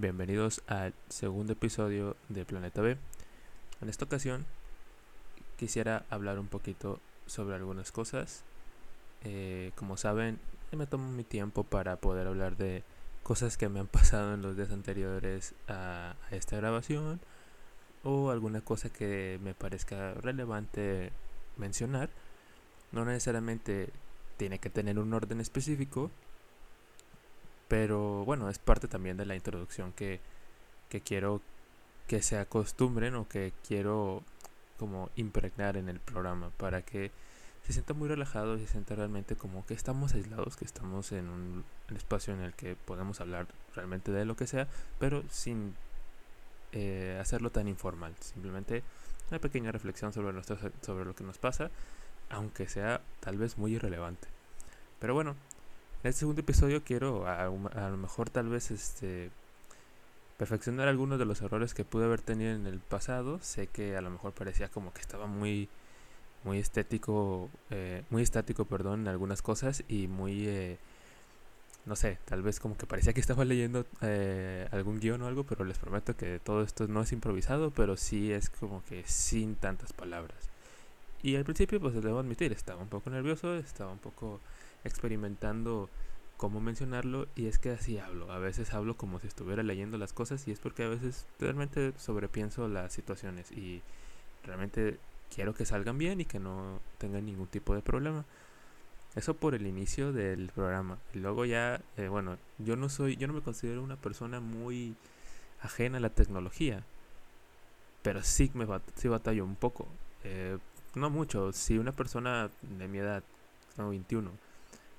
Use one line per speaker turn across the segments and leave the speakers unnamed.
Bienvenidos al segundo episodio de Planeta B. En esta ocasión quisiera hablar un poquito sobre algunas cosas. Eh, como saben, me tomo mi tiempo para poder hablar de cosas que me han pasado en los días anteriores a, a esta grabación o alguna cosa que me parezca relevante mencionar. No necesariamente tiene que tener un orden específico, pero bueno, es parte también de la introducción que, que quiero que se acostumbren o que quiero como impregnar en el programa para que se sienta muy relajado y se sienta realmente como que estamos aislados, que estamos en un, espacio en el que podemos hablar realmente de lo que sea, pero sin eh, hacerlo tan informal. Simplemente una pequeña reflexión sobre, nuestro, sobre lo que nos pasa, aunque sea tal vez muy irrelevante. Pero bueno, en este segundo episodio quiero a, lo mejor tal vez este perfeccionar algunos de los errores que pude haber tenido en el pasado. Sé que a lo mejor parecía como que estaba muy muy estético, eh, muy estático, perdón, en algunas cosas y muy, eh, no sé, tal vez como que parecía que estaba leyendo eh, algún guion o algo, pero les prometo que todo esto no es improvisado, pero sí es como que sin tantas palabras. Y al principio, pues debo admitir, estaba un poco nervioso, estaba un poco experimentando cómo mencionarlo y es que así hablo. A veces hablo como si estuviera leyendo las cosas y es porque a veces realmente sobrepienso las situaciones y realmente quiero que salgan bien y que no tengan ningún tipo de problema. Eso por el inicio del programa. Y luego ya, eh, bueno, yo no soy, yo no me considero una persona muy ajena a la tecnología. Pero sí me sí batallo un poco. Eh, no mucho. Si una persona de mi edad, no 21,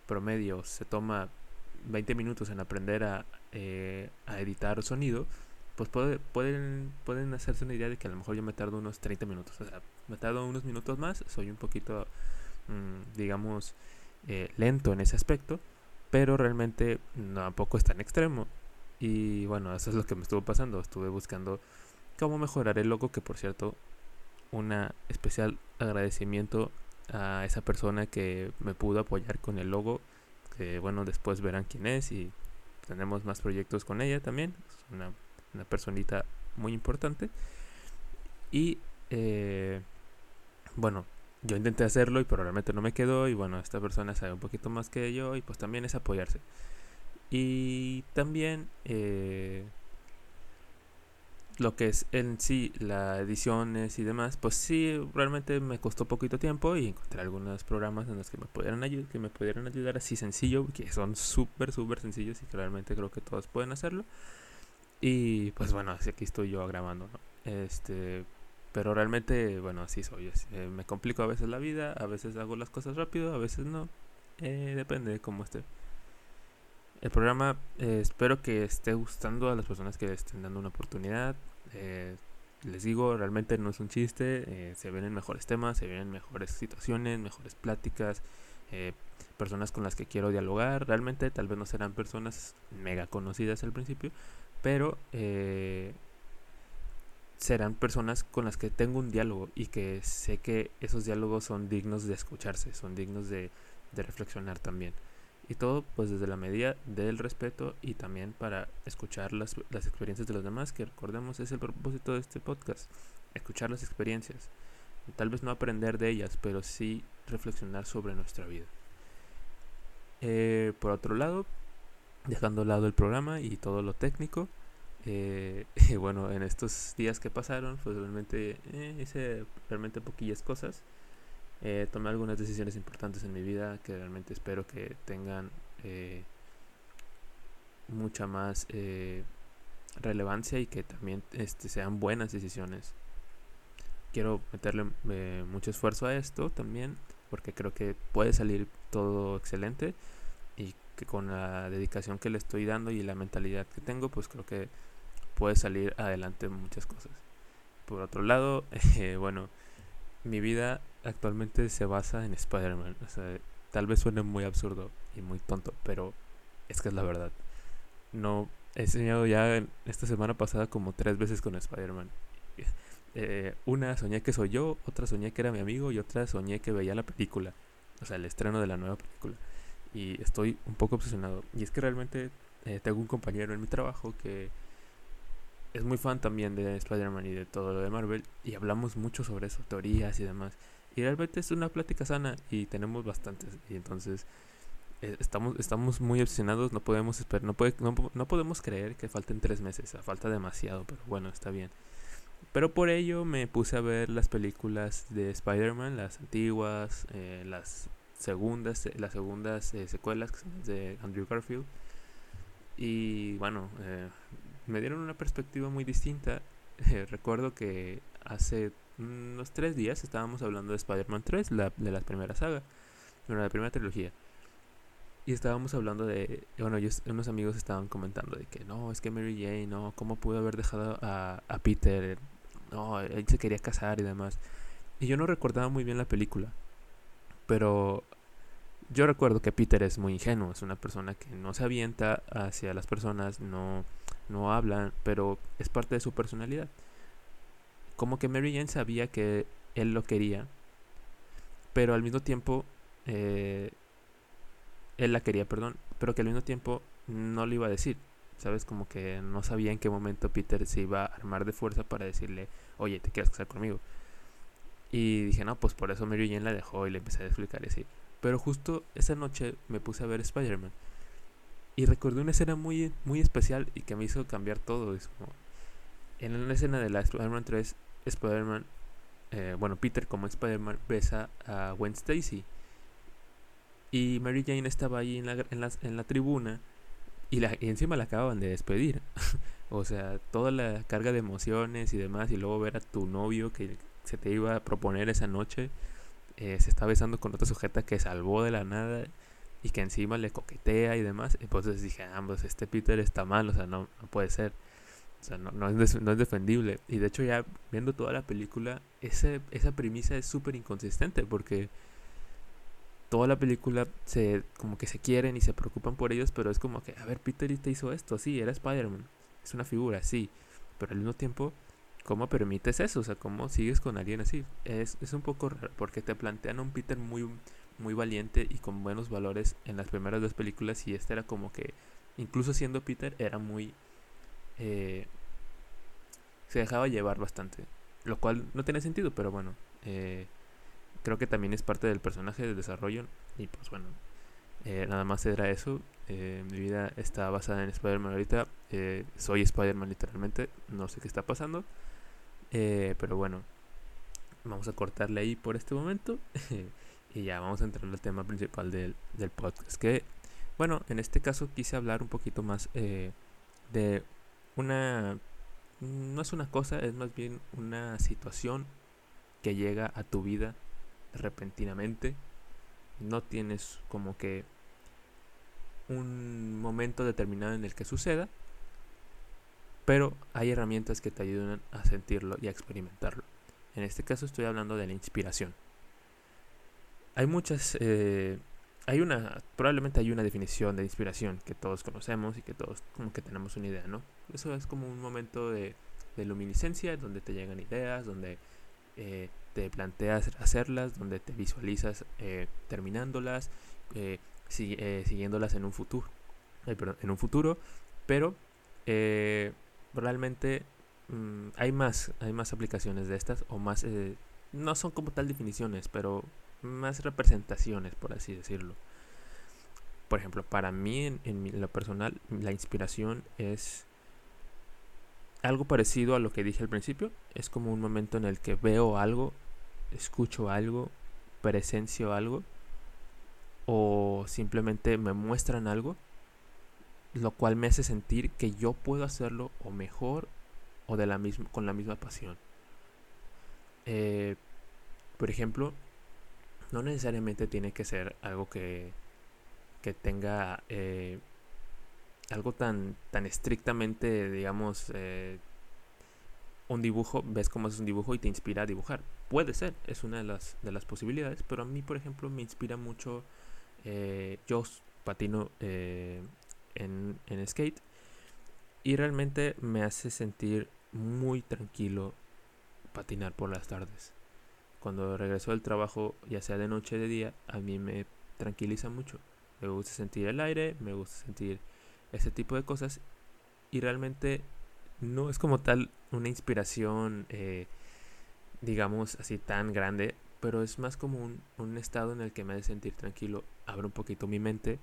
promedio se toma 20 minutos en aprender a, eh, a editar sonido, pues puede, pueden, pueden hacerse una idea de que a lo mejor yo me tardo unos 30 minutos. O sea, me tardo unos minutos más, soy un poquito, mm, digamos, eh, lento en ese aspecto, pero realmente tampoco es tan extremo. Y bueno, eso es lo que me estuvo pasando. Estuve buscando cómo mejorar el logo, que por cierto, un especial agradecimiento a esa persona que me pudo apoyar con el logo. Que bueno, después verán quién es y tenemos más proyectos con ella también. Es una, una personita muy importante. Y eh, bueno, yo intenté hacerlo y probablemente no me quedó. Y bueno, esta persona sabe un poquito más que yo y pues también es apoyarse. Y también eh, lo que es en sí las ediciones y demás, pues sí, realmente me costó poquito tiempo y encontré algunos programas en los que me pudieran, ayudar, que me pudieran ayudar así sencillo, que son súper, súper sencillos y que realmente creo que todos pueden hacerlo. Y pues bueno, así aquí estoy yo grabando, ¿no? Este, pero realmente, bueno, así soy. Eh, me complico a veces la vida, a veces hago las cosas rápido, a veces no. Eh, depende de cómo esté. El programa eh, espero que esté gustando a las personas que estén dando una oportunidad. Eh, les digo, realmente no es un chiste. Eh, se ven en mejores temas, se ven en mejores situaciones, mejores pláticas. personas con las que quiero dialogar. Realmente tal vez no serán personas mega conocidas al principio, pero serán personas con las que tengo un diálogo y que sé que esos diálogos son dignos de escucharse, son dignos de reflexionar también. Y todo pues desde la medida del respeto y también para escuchar las, las experiencias de los demás, que recordemos es el propósito de este podcast, escuchar las experiencias. Tal vez no aprender de ellas, pero sí reflexionar sobre nuestra vida. Eh, por otro lado, dejando a lado el programa y todo lo técnico, eh, bueno, en estos días que pasaron, pues realmente eh, hice realmente poquillas cosas. Eh, tomé algunas decisiones importantes en mi vida que realmente espero que tengan eh, mucha más eh, relevancia y que también este, sean buenas decisiones. Quiero meterle mucho esfuerzo a esto también porque creo que puede salir todo excelente y que con la dedicación que le estoy dando y la mentalidad que tengo pues creo que puede salir adelante muchas cosas. Por otro lado, bueno, mi vida actualmente se basa en Spider-Man. O sea, tal vez suene muy absurdo y muy tonto, pero es que es la verdad. No he soñado ya esta semana pasada como tres veces con Spider-Man. Eh, una soñé que soy yo, otra soñé que era mi amigo y otra soñé que veía la película. O sea, el estreno de la nueva película. Y estoy un poco obsesionado. Y es que realmente eh, tengo un compañero en mi trabajo que es muy fan también de Spider-Man y de todo lo de Marvel. Y hablamos mucho sobre eso, teorías y demás. Y realmente es una plática sana y tenemos bastantes. Y entonces eh, estamos, estamos muy obsesionados, no podemos esperar, no, puede, no, no, podemos creer que falten tres meses, falta demasiado, pero bueno, está bien. Pero por ello me puse a ver las películas de Spider-Man, las antiguas, eh, las segundas, eh, las segundas secuelas de Andrew Garfield. Y bueno, me dieron una perspectiva muy distinta. recuerdo que hace unos tres días estábamos hablando de Spider-Man 3, la, de la primera saga, bueno, la primera trilogía. Y estábamos hablando de, bueno, unos amigos estaban comentando de que no, es que Mary Jane, no, ¿cómo pudo haber dejado a, a Peter? No, él se quería casar y demás. Y yo no recordaba muy bien la película. Pero yo recuerdo que Peter es muy ingenuo, es una persona que no se avienta hacia las personas, no, no habla, pero es parte de su personalidad. Como que Mary Jane sabía que él lo quería, pero al mismo tiempo eh, él la quería, perdón, pero que al mismo tiempo no le iba a decir. ¿Sabes? Como que no sabía en qué momento Peter se iba a armar de fuerza para decirle, oye, ¿te quieres casar conmigo? Y dije, no, pues por eso Mary Jane la dejó y le empecé a explicar así. Pero justo esa noche me puse a ver Spider-Man. Y recordé una escena muy, muy especial y que me hizo cambiar todo. Es en una escena de la Spider-Man 3, Spider-Man, eh, bueno, Peter como Spider-Man besa a Gwen Stacy. Y Mary Jane estaba ahí en la, en la, en la tribuna y, la, encima la acababan de despedir. o sea, toda la carga de emociones y demás, y luego ver a tu novio que se te iba a proponer esa noche, eh, se está besando con otra sujeta que salvó de la nada y que encima le coquetea y demás. Entonces dije, ah, pues este Peter está mal, o sea, no, no puede ser. O sea, no, no, es, no es defendible. Y de hecho ya viendo toda la película, ese, esa premisa es súper inconsistente porque toda la película se como que se quieren y se preocupan por ellos, pero es como que, a ver, Peter te hizo esto, sí, era Spider-Man, es una figura, sí, pero al mismo tiempo, ¿cómo permites eso? O sea, ¿cómo sigues con alguien así? Es, es un poco raro, porque te plantean a un Peter muy, muy valiente y con buenos valores en las primeras dos películas y este era como que, incluso siendo Peter, era muy... Eh, se dejaba llevar bastante, lo cual no tiene sentido, pero bueno, eh, creo que también es parte del personaje del desarrollo. Y pues bueno, eh, nada más era eso. Mi vida está basada en Spider-Man ahorita. Soy Spider-Man literalmente. No sé qué está pasando. pero bueno, vamos a cortarle ahí por este momento. y ya vamos a entrar al tema principal del, del podcast. Que, bueno, en este caso quise hablar un poquito más de una... No es una cosa, es más bien una situación que llega a tu vida repentinamente. No tienes como que un momento determinado en el que suceda, pero hay herramientas que te ayudan a sentirlo y a experimentarlo. En este caso estoy hablando de la inspiración. Hay muchas, eh, hay una, probablemente hay una definición de inspiración que todos conocemos y que todos como que tenemos una idea, ¿no? Eso es como un momento de, de luminiscencia donde te llegan ideas, donde eh, te planteas hacerlas, donde te visualizas eh, terminándolas, eh, eh, siguiéndolas en un futuro, en un futuro, pero realmente mm, hay más, hay más aplicaciones de estas o más, no son como tal definiciones, pero más representaciones, por así decirlo. Por ejemplo, para mí en, en lo personal, la inspiración es algo parecido a lo que dije al principio. Es como un momento en el que veo algo, escucho algo, presencio algo o simplemente me muestran algo, lo cual me hace sentir que yo puedo hacerlo o mejor o de la misma, con la misma pasión. Eh, por ejemplo, no necesariamente tiene que ser algo que, que tenga eh, algo tan, tan estrictamente, digamos, eh, un dibujo, ves cómo es un dibujo y te inspira a dibujar. Puede ser, es una de las, de las posibilidades, pero a mí, por ejemplo, me inspira mucho, eh, yo patino en, en skate y realmente me hace sentir muy tranquilo patinar por las tardes. Cuando regreso del trabajo, ya sea de noche o de día, a mí me tranquiliza mucho. Me gusta sentir el aire, me gusta sentir ese tipo de cosas y realmente no es como tal una inspiración, eh, digamos así, tan grande, pero es más como un, un, estado en el que me hace sentir tranquilo, abre un poquito mi mente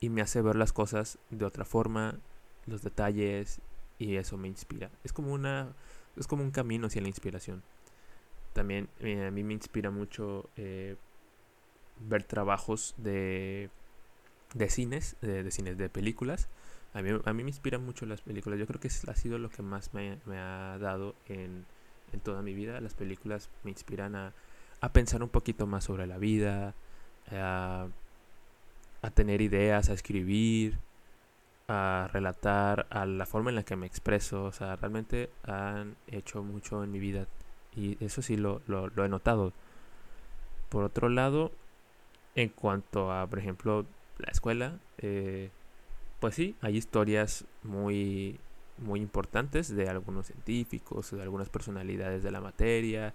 y me hace ver las cosas de otra forma, los detalles y eso me inspira. Es como una es como un camino hacia la inspiración. También eh, a mí me inspira mucho eh, ver trabajos de, de cines, de, cines, de películas. A mí, a mí me inspiran mucho las películas. Yo creo que ha sido lo que más me, me ha dado en, en, toda mi vida. Las películas me inspiran a, a pensar un poquito más sobre la vida, a, a tener ideas, a escribir, a relatar, a la forma en la que me expreso. O sea, realmente han hecho mucho en mi vida. Y eso sí lo, lo, he notado. Por otro lado, en cuanto a, por ejemplo, la escuela, eh, pues sí, hay historias muy, muy importantes de algunos científicos, de algunas personalidades de la materia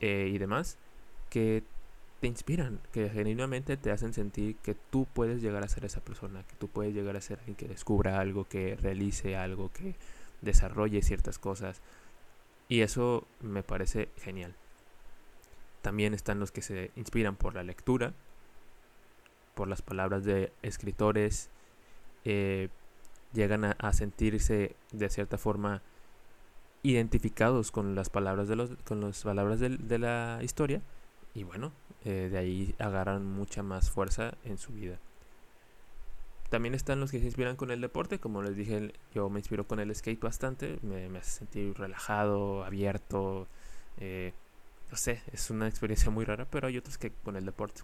eh, y demás, que te inspiran, que genuinamente te hacen sentir que tú puedes llegar a ser esa persona, que tú puedes llegar a ser alguien que descubra algo, que realice algo, que desarrolle ciertas cosas. Y eso me parece genial. También están los que se inspiran por la lectura, por las palabras de escritores, eh, llegan a, sentirse de cierta forma identificados con las palabras de los con las palabras de la historia y bueno eh, de ahí agarran mucha más fuerza en su vida. También están los que se inspiran con el deporte, como les dije, yo me inspiro con el skate bastante, me, hace sentir relajado, abierto, eh, no sé, es una experiencia muy rara, pero hay otros que con el deporte,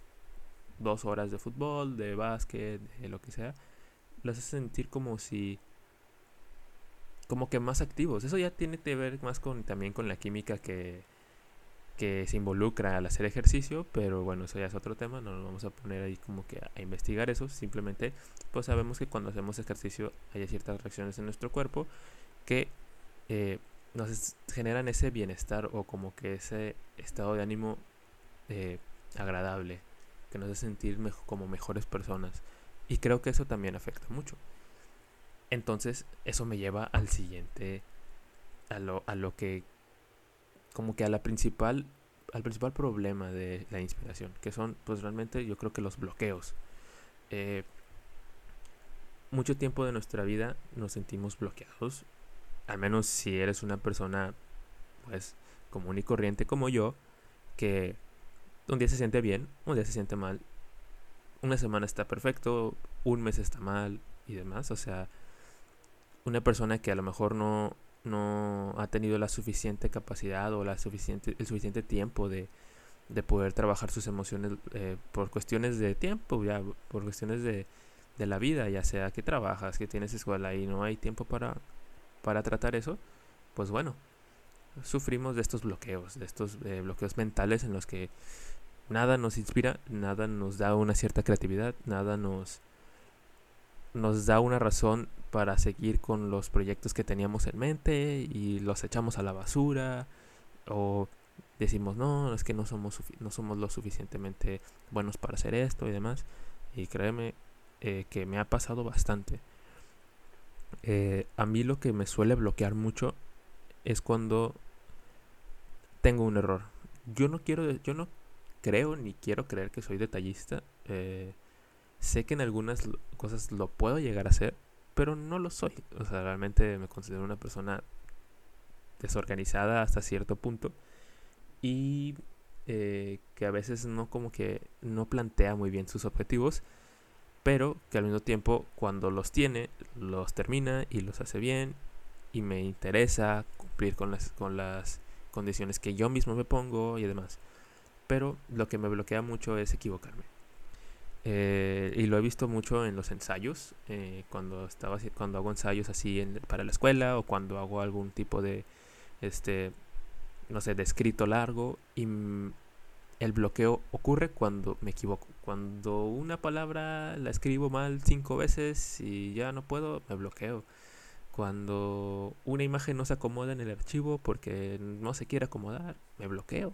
dos horas de fútbol, de básquet, de lo que sea, los hace sentir como si como que más activos. Eso ya tiene que ver más con también con la química que, que se involucra al hacer ejercicio, pero bueno, eso ya es otro tema, no nos vamos a poner ahí como que a, investigar eso, simplemente pues sabemos que cuando hacemos ejercicio hay ciertas reacciones en nuestro cuerpo que eh, nos generan ese bienestar o como que ese estado de ánimo eh, agradable, que nos hace sentir como mejores personas. Y creo que eso también afecta mucho. Entonces, eso me lleva al siguiente, a lo, a lo que como que a la principal al principal problema de la inspiración, que son pues realmente yo creo que los bloqueos. Eh, mucho tiempo de nuestra vida nos sentimos bloqueados, al menos si eres una persona pues común y corriente como yo, que un día se siente bien, un día se siente mal, una semana está perfecto, un mes está mal y demás, o sea, una persona que a lo mejor no, no ha tenido la suficiente capacidad o la suficiente, el suficiente tiempo de, poder trabajar sus emociones eh, por cuestiones de tiempo, ya, por cuestiones de, la vida, ya sea que trabajas, que tienes escuela y no hay tiempo para, para tratar eso, pues bueno, sufrimos de estos bloqueos, de estos eh, bloqueos mentales en los que nada nos inspira, nada nos da una cierta creatividad, nada nos, nos da una razón para seguir con los proyectos que teníamos en mente y los echamos a la basura o decimos no, es que no somos, no somos lo suficientemente buenos para hacer esto y demás. Y créeme eh, que me ha pasado bastante. Eh, a mí lo que me suele bloquear mucho es cuando tengo un error. Yo no quiero, yo no creo ni quiero creer que soy detallista. Eh, sé que en algunas cosas lo puedo llegar a hacer, pero no lo soy. O sea, realmente me considero una persona desorganizada hasta cierto punto y eh, que a veces no como que no plantea muy bien sus objetivos, pero que al mismo tiempo cuando los tiene, los termina y los hace bien y me interesa cumplir con las, con las condiciones que yo mismo me pongo y demás. Pero lo que me bloquea mucho es equivocarme. Eh, y lo he visto mucho en los ensayos, eh, cuando, estaba, cuando hago ensayos así para la escuela o cuando hago algún tipo de, este, no sé, de escrito largo y el bloqueo ocurre cuando me equivoco. Cuando una palabra la escribo mal cinco veces y ya no puedo, me bloqueo. Cuando una imagen no se acomoda en el archivo porque no se quiere acomodar, me bloqueo.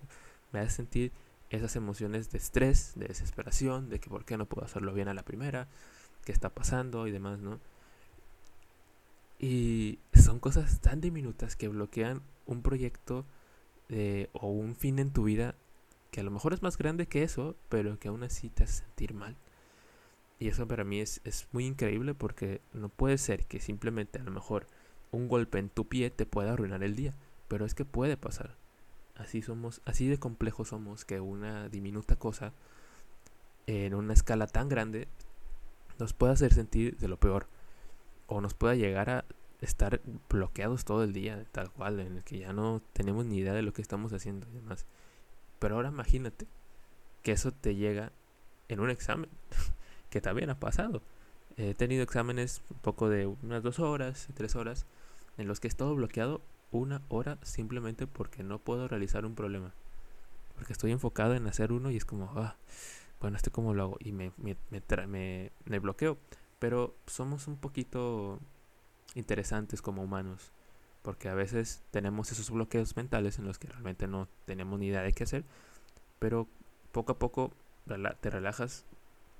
Me hace sentir esas emociones de estrés, de desesperación, de que por qué no puedo hacerlo bien a la primera, qué está pasando y demás, ¿no? Y son cosas tan diminutas que bloquean un proyecto eh, o un fin en tu vida que a lo mejor es más grande que eso, pero que aún así te hace sentir mal. Y eso para mí es, es muy increíble porque no puede ser que simplemente a lo mejor un golpe en tu pie te pueda arruinar el día. Pero es que puede pasar. Así somos, así de complejos somos que una diminuta cosa en una escala tan grande nos puede hacer sentir de lo peor. O nos pueda llegar a estar bloqueados todo el día, tal cual, en el que ya no tenemos ni idea de lo que estamos haciendo y demás. Pero ahora imagínate que eso te llega en un examen. que también ha pasado. He tenido exámenes un poco de unas dos horas, tres horas, en los que he estado bloqueado una hora simplemente porque no puedo realizar un problema. Porque estoy enfocado en hacer uno y es como, ah, bueno, este cómo lo hago. Y me, me, me, bloqueo. Pero somos un poquito interesantes como humanos. Porque a veces tenemos esos bloqueos mentales en los que realmente no tenemos ni idea de qué hacer. Pero poco a poco te relajas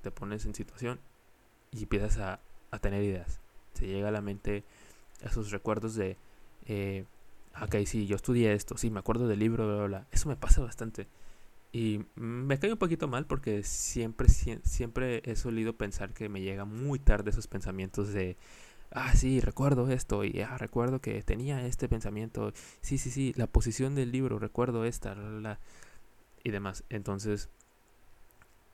te pones en situación y empiezas a, tener ideas. Se llega a la mente esos recuerdos de, eh, ok, sí, yo estudié esto, sí, me acuerdo del libro, bla, bla, Eso me pasa bastante. Y me cae un poquito mal porque siempre, siempre he solido pensar que me llega muy tarde esos pensamientos de, ah, sí, recuerdo esto, y ah, recuerdo que tenía este pensamiento, sí, sí, sí, la posición del libro, recuerdo esta, la, y demás. Entonces,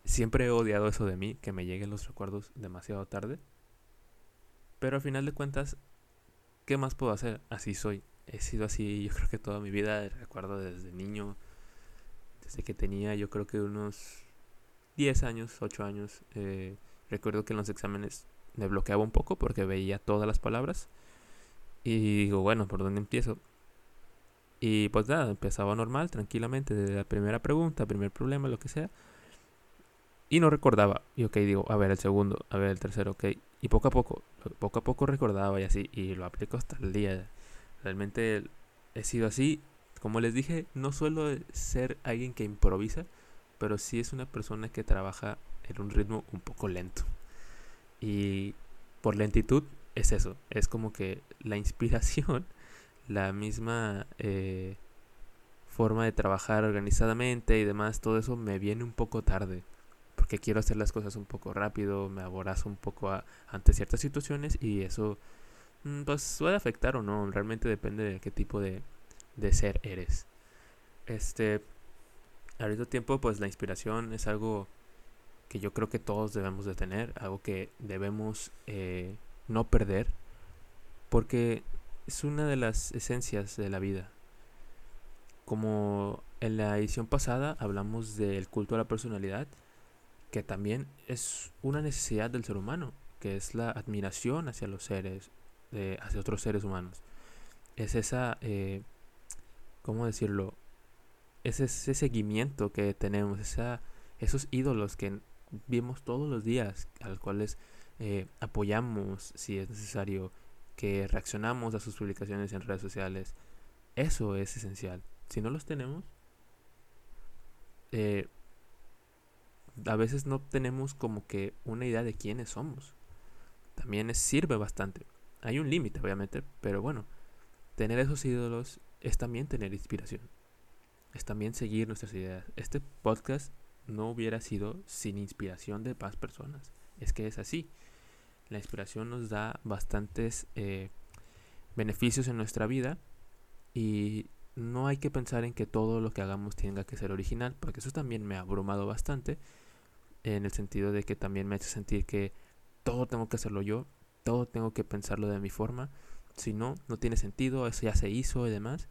Siempre he odiado eso de mí, que me lleguen los recuerdos demasiado tarde. Pero al final de cuentas, ¿qué más puedo hacer? Así soy. He sido así, yo creo que toda mi vida. Recuerdo desde niño, desde que tenía yo creo que unos 10 años, 8 años. Eh, recuerdo que en los exámenes me bloqueaba un poco porque veía todas las palabras. Y digo, bueno, ¿por dónde empiezo? Y pues nada, empezaba normal, tranquilamente, desde la primera pregunta, primer problema, lo que sea. Y no recordaba. Y ok, digo, a ver el segundo, a ver el tercero, ok. Y poco a poco, poco a poco recordaba y así. Y lo aplico hasta el día. Realmente he sido así. Como les dije, no suelo ser alguien que improvisa, pero sí es una persona que trabaja en un ritmo un poco lento. Y por lentitud es eso. Es como que la inspiración, la misma eh, forma de trabajar organizadamente y demás, todo eso me viene un poco tarde porque quiero hacer las cosas un poco rápido, me aborazo un poco ante ciertas situaciones y eso pues puede afectar o no, realmente depende de qué tipo de, de ser eres. Este, al mismo tiempo pues la inspiración es algo que yo creo que todos debemos de tener, algo que debemos eh, no perder, porque es una de las esencias de la vida. Como en la edición pasada hablamos del culto a la personalidad, que también es una necesidad del ser humano, que es la admiración hacia los seres, hacia otros seres humanos. Es esa, eh, ¿cómo decirlo? Es ese seguimiento que tenemos, esa, esos ídolos que vimos todos los días, a los cuales eh, apoyamos si es necesario, que reaccionamos a sus publicaciones en redes sociales. Eso es esencial. Si no los tenemos, eh, a veces no tenemos como que una idea de quiénes somos. También sirve bastante. Hay un límite, obviamente, pero bueno, tener esos ídolos es también tener inspiración. Es también seguir nuestras ideas. Este podcast no hubiera sido sin inspiración de más personas. Es que es así. La inspiración nos da bastantes eh, beneficios en nuestra vida y no hay que pensar en que todo lo que hagamos tenga que ser original, porque eso también me ha abrumado bastante en el sentido de que también me hace sentir que todo tengo que hacerlo yo, todo tengo que pensarlo de mi forma, si no, no tiene sentido, eso ya se hizo y demás,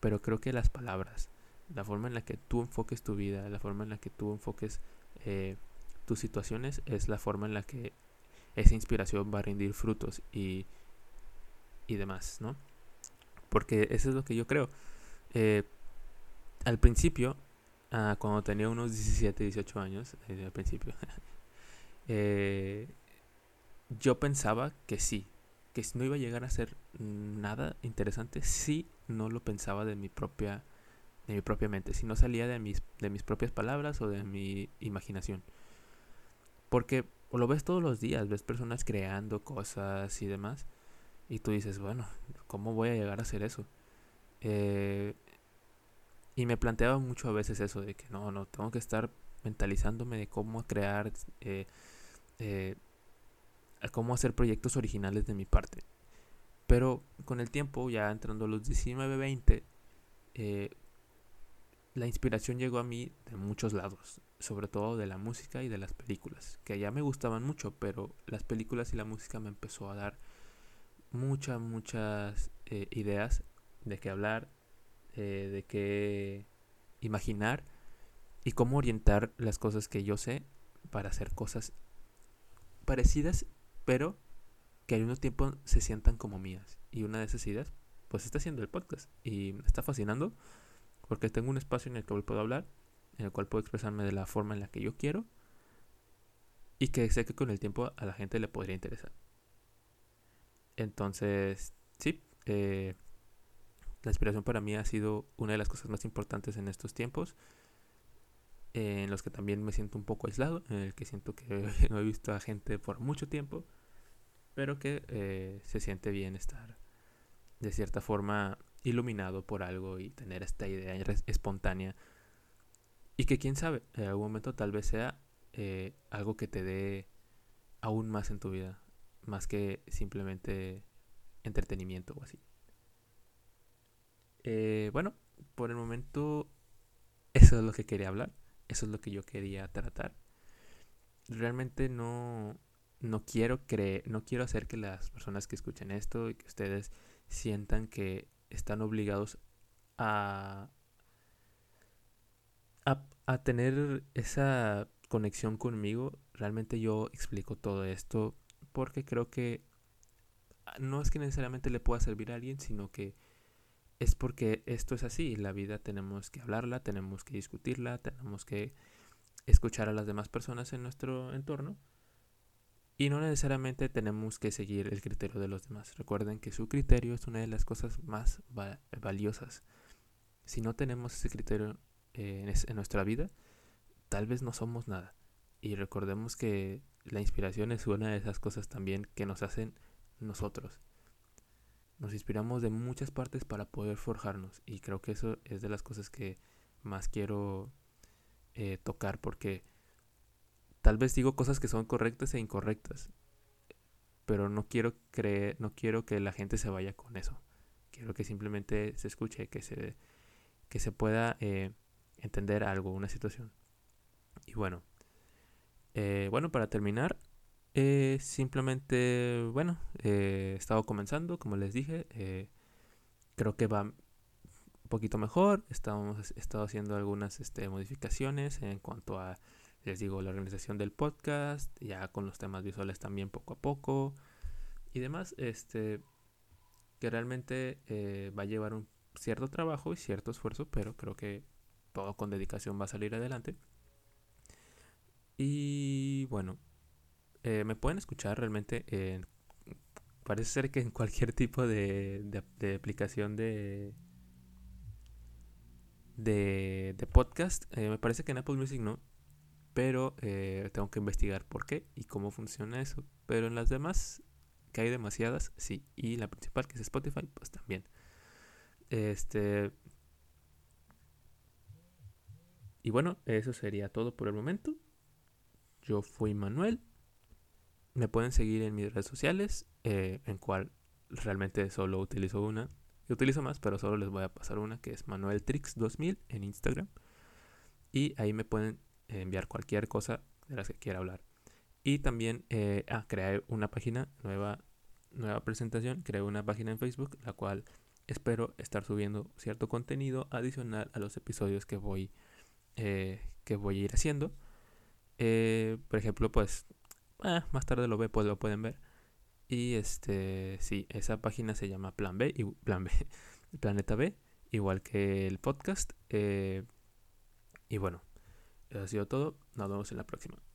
pero creo que las palabras, la forma en la que tú enfoques tu vida, la forma en la que tú enfoques eh, tus situaciones, es la forma en la que esa inspiración va a rendir frutos y, y demás, ¿no? Porque eso es lo que yo creo. Eh, al principio Ah, cuando tenía unos 17, 18 años, eh, al principio, eh, yo pensaba que sí, que no iba a llegar a ser nada interesante si no lo pensaba de mi propia, de mi propia mente, si no salía de mis, de mis propias palabras o de mi imaginación. Porque lo ves todos los días, ves personas creando cosas y demás, Y tú dices, bueno, ¿cómo voy a llegar a hacer eso? Eh, y me planteaba mucho a veces eso de que no, no, tengo que estar mentalizándome de cómo crear, eh, eh, cómo hacer proyectos originales de mi parte. Pero con el tiempo, ya entrando a los 19, 20, la inspiración llegó a mí de muchos lados, sobre todo de la música y de las películas, que ya me gustaban mucho, pero las películas y la música me empezó a dar muchas, muchas eh, ideas de qué hablar, eh, de qué imaginar y cómo orientar las cosas que yo sé para hacer cosas parecidas, pero que al mismo tiempo se sientan como mías. Y una de esas ideas, pues está haciendo el podcast y me está fascinando porque tengo un espacio en el cual puedo hablar, en el cual puedo expresarme de la forma en la que yo quiero y que sé que con el tiempo a la gente le podría interesar. Entonces, sí, eh, la inspiración para mí ha sido una de las cosas más importantes en estos tiempos, en los que también me siento un poco aislado, en el que siento que no he visto a gente por mucho tiempo, pero que eh, se siente bien estar de cierta forma iluminado por algo y tener esta idea espontánea. Y que quién sabe, en algún momento tal vez sea eh, algo que te dé aún más en tu vida, más que simplemente entretenimiento o así. Eh, bueno, por el momento eso es lo que quería hablar, eso es lo que yo quería tratar. Realmente no, no quiero creer, no quiero hacer que las personas que escuchen esto y que ustedes sientan que están obligados a, a, a tener esa conexión conmigo. Realmente yo explico todo esto porque creo que ah, no es que necesariamente le pueda servir a alguien, sino que es porque esto es así. La vida tenemos que hablarla, tenemos que discutirla, tenemos que escuchar a las demás personas en nuestro entorno. Y no necesariamente tenemos que seguir el criterio de los demás. Recuerden que su criterio es una de las cosas más valiosas. Si no tenemos ese criterio eh, en nuestra vida, tal vez no somos nada. Y recordemos que la inspiración es una de esas cosas también que nos hacen nosotros. Nos inspiramos de muchas partes para poder forjarnos y creo que eso es de las cosas que más quiero eh, tocar porque tal vez digo cosas que son correctas e incorrectas, pero no quiero creer, no quiero que la gente se vaya con eso. Quiero que simplemente se escuche, que se, que se pueda eh, entender algo, una situación. Y bueno, eh, bueno, para terminar, eh, simplemente, bueno, eh, estado comenzando, como les dije, creo que va un poquito mejor, estamos, estado haciendo algunas este, modificaciones en cuanto a, les digo, la organización del podcast, ya con los temas visuales también poco a poco y demás, este, que realmente va a llevar un cierto trabajo y cierto esfuerzo, pero creo que todo con dedicación va a salir adelante. Y bueno, eh, me pueden escuchar realmente en... Parece ser que en cualquier tipo de, de, aplicación de, de, de podcast. Eh, me parece que en Apple Music no. Pero eh, tengo que investigar por qué y cómo funciona eso. Pero en las demás, que hay demasiadas, sí. Y la principal, que es Spotify, pues también. Este. Y bueno, eso sería todo por el momento. Yo fui Manuel. Me pueden seguir en mis redes sociales, eh, en cual realmente solo utilizo una. Yo utilizo más, pero solo les voy a pasar una, que es ManuelTrix2000 en Instagram. Y ahí me pueden enviar cualquier cosa de las que quiera hablar. Y también, eh, ah, creé una página nueva, nueva presentación. Creé una página en Facebook, la cual espero estar subiendo cierto contenido adicional a los episodios que voy, eh, que voy a ir haciendo. Eh, por ejemplo, pues ah, más tarde lo ve, pues lo pueden ver. Y este, sí, esa página se llama Plan B y Plan B, Planeta B, igual que el podcast. Eh, y bueno, eso ha sido todo. Nos vemos en la próxima.